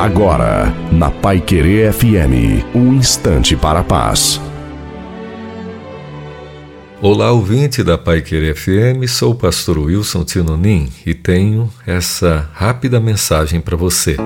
Agora, na Pai Querer FM, um instante para a paz. Olá, ouvinte da Pai Querer FM, sou o pastor Wilson Tinonim e tenho essa rápida mensagem para você.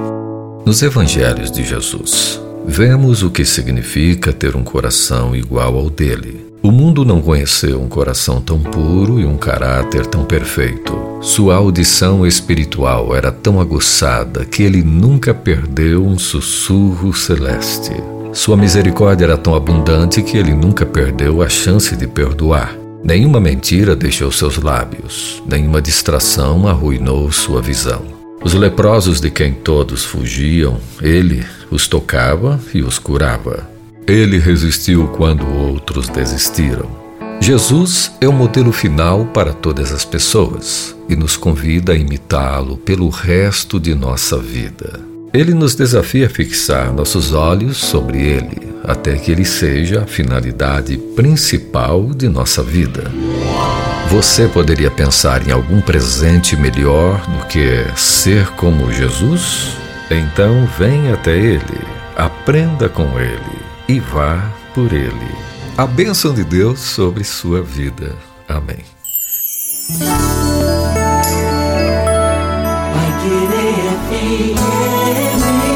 Nos Evangelhos de Jesus, vemos o que significa ter um coração igual ao dele. O mundo não conheceu um coração tão puro e um caráter tão perfeito. Sua audição espiritual era tão aguçada que ele nunca perdeu um sussurro celeste. Sua misericórdia era tão abundante que ele nunca perdeu a chance de perdoar. Nenhuma mentira deixou seus lábios, nenhuma distração arruinou sua visão. Os leprosos de quem todos fugiam, ele os tocava e os curava. Ele resistiu quando outros desistiram. Jesus é o modelo final para todas as pessoas e nos convida a imitá-lo pelo resto de nossa vida. Ele nos desafia a fixar nossos olhos sobre ele, até que ele seja a finalidade principal de nossa vida. Você poderia pensar em algum presente melhor do que ser como Jesus? Então vem até Ele, aprenda com Ele e vá por Ele. A bênção de Deus sobre sua vida. Amém. Vai querer, né?